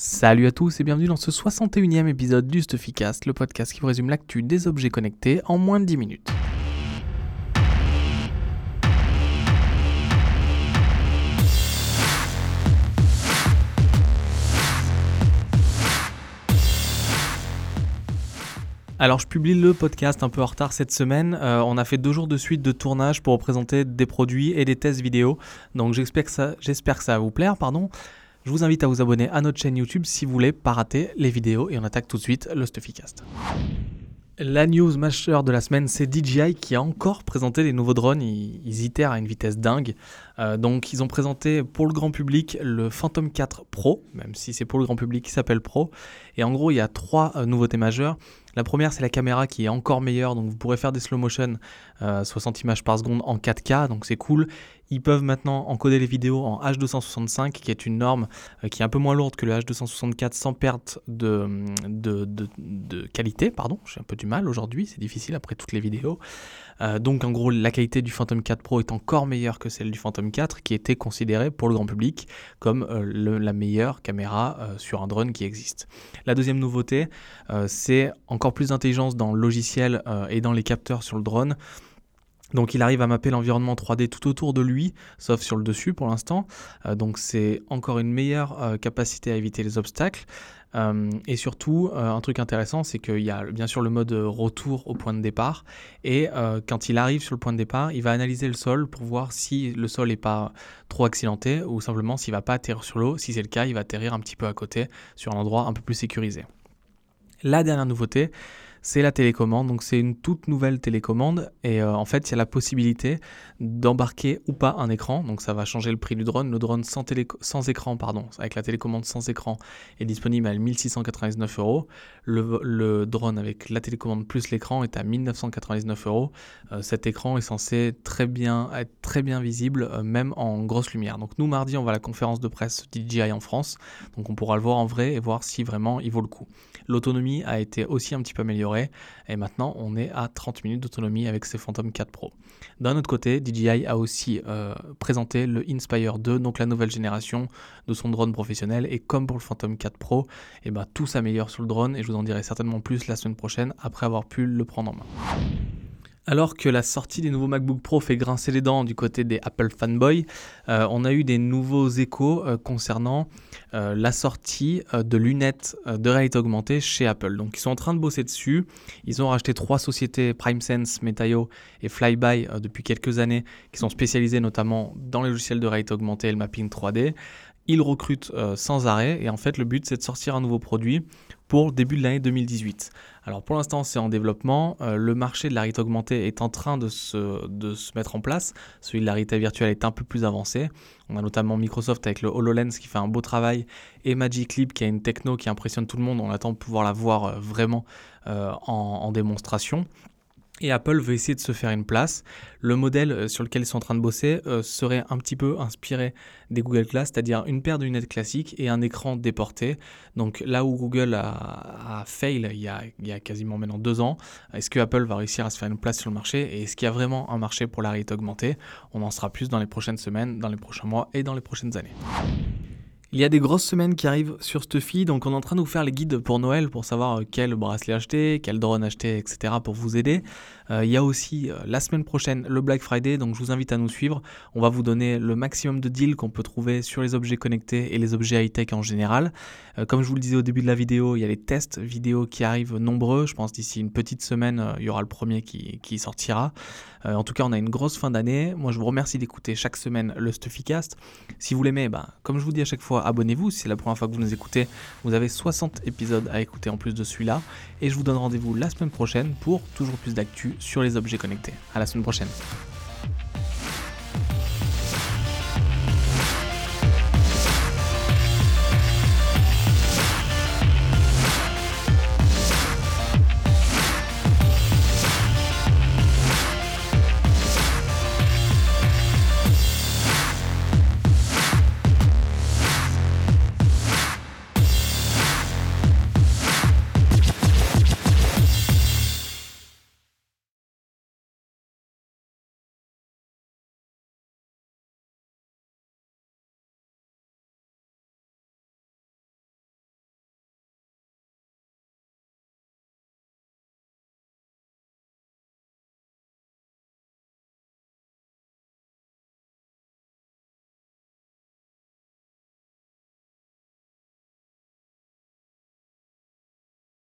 Salut à tous et bienvenue dans ce 61e épisode du Stuffycast, le podcast qui vous résume l'actu des objets connectés en moins de 10 minutes. Alors je publie le podcast un peu en retard cette semaine. Euh, on a fait deux jours de suite de tournage pour présenter des produits et des tests vidéo. Donc j'espère que ça, j'espère que ça va vous plaire, pardon. Je vous invite à vous abonner à notre chaîne YouTube si vous voulez pas rater les vidéos et on attaque tout de suite le Stuffycast. La news majeure de la semaine, c'est DJI qui a encore présenté les nouveaux drones. Ils, itèrent à une vitesse dingue. Euh, donc, ils ont présenté pour le grand public le Phantom 4 Pro, même si c'est pour le grand public qui s'appelle Pro. Et en gros, il y a trois euh, nouveautés majeures. La première, c'est la caméra qui est encore meilleure. Donc, vous pourrez faire des slow motion 60 images par seconde en 4K. Donc, c'est cool. Ils peuvent maintenant encoder les vidéos en H265, qui est une norme euh, qui est un peu moins lourde que le H264 sans perte de, qualité. Pardon, j'ai un peu du mal aujourd'hui, c'est difficile après toutes les vidéos. Euh, donc en gros, la qualité du Phantom 4 Pro est encore meilleure que celle du Phantom 4, qui était considérée pour le grand public comme euh, la meilleure caméra sur un drone qui existe. La deuxième nouveauté, c'est encore plus d'intelligence dans le logiciel et dans les capteurs sur le drone. Donc il arrive à mapper l'environnement 3D tout autour de lui, sauf sur le dessus pour l'instant. Euh, donc c'est encore une meilleure euh, capacité à éviter les obstacles. Euh, et surtout, un truc intéressant, c'est qu'il y a bien sûr le mode retour au point de départ. Et quand il arrive sur le point de départ, il va analyser le sol pour voir si le sol n'est pas trop accidenté ou simplement s'il va pas atterrir sur l'eau. Si c'est le cas, il va atterrir un petit peu à côté sur un endroit un peu plus sécurisé. La dernière nouveauté, c'est la télécommande. Donc c'est une toute nouvelle télécommande et euh, en fait il y a la possibilité d'embarquer ou pas un écran. Donc ça va changer le prix du drone. Le drone sans, sans écran, pardon, avec la télécommande sans écran est disponible à 1699 euros. Le, drone avec la télécommande plus l'écran est à 1999 euros. Euh, cet écran est censé très bien être très bien visible euh, même en grosse lumière. Donc nous mardi on va à la conférence de presse DJI en France. Donc on pourra le voir en vrai et voir si vraiment il vaut le coup. L'autonomie a été aussi un petit peu améliorée et maintenant on est à 30 minutes d'autonomie avec ces Phantom 4 Pro. D'un autre côté, DJI a aussi euh, présenté le Inspire 2, donc la nouvelle génération de son drone professionnel et comme pour le Phantom 4 Pro, et eh ben, tout s'améliore sur le drone et je vous en dirai certainement plus la semaine prochaine après avoir pu le prendre en main. Alors que la sortie des nouveaux MacBook Pro fait grincer les dents du côté des Apple fanboys, euh, on a eu des nouveaux échos euh, concernant euh, la sortie de lunettes de réalité augmentée chez Apple. Donc ils sont en train de bosser dessus. Ils ont racheté trois sociétés, PrimeSense, Metaio et Flyby, depuis quelques années, qui sont spécialisées notamment dans les logiciels de réalité augmentée et le mapping 3D. Ils recrutent sans arrêt et en fait le but c'est de sortir un nouveau produit pour début de l'année 2018. Alors pour l'instant c'est en développement, euh, le marché de la réalité augmentée est en train de se, mettre en place, celui de la réalité virtuelle est un peu plus avancé. On a notamment Microsoft avec le HoloLens qui fait un beau travail et Magic Leap qui a une techno qui impressionne tout le monde, on attend de pouvoir la voir euh, vraiment euh, en démonstration. Et Apple veut essayer de se faire une place. Le modèle euh, sur lequel ils sont en train de bosser euh, serait un petit peu inspiré des Google Glass, c'est-à-dire une paire de lunettes classiques et un écran déporté. Donc là où Google a, fail il y a, il y a, quasiment maintenant deux ans, est-ce que Apple va réussir à se faire une place sur le marché et est-ce qu'il y a vraiment un marché pour la réalité augmentée? On en sera plus dans les prochaines semaines, dans les prochains mois et dans les prochaines années. Il y a des grosses semaines qui arrivent sur Stuffy, donc on est en train de vous faire les guides pour Noël pour savoir euh, quel bracelet acheter, quel drone acheter, etc. pour vous aider. Euh, il y a aussi euh, la semaine prochaine le Black Friday, donc je vous invite à nous suivre. On va vous donner le maximum de deals qu'on peut trouver sur les objets connectés et les objets high-tech en général. comme je vous le disais au début de la vidéo, il y a les tests vidéo qui arrivent nombreux. Je pense d'ici une petite semaine, il y aura le premier qui, sortira. en tout cas, on a une grosse fin d'année. Moi, je vous remercie d'écouter chaque semaine le Stuffycast. Si vous l'aimez, ben, comme je vous dis à chaque abonnez-vous. Si c'est la première fois que vous nous écoutez, vous avez 60 épisodes à écouter en plus de celui-là. Et je vous donne rendez-vous la semaine prochaine pour toujours plus d'actu sur les objets connectés. À la semaine prochaine.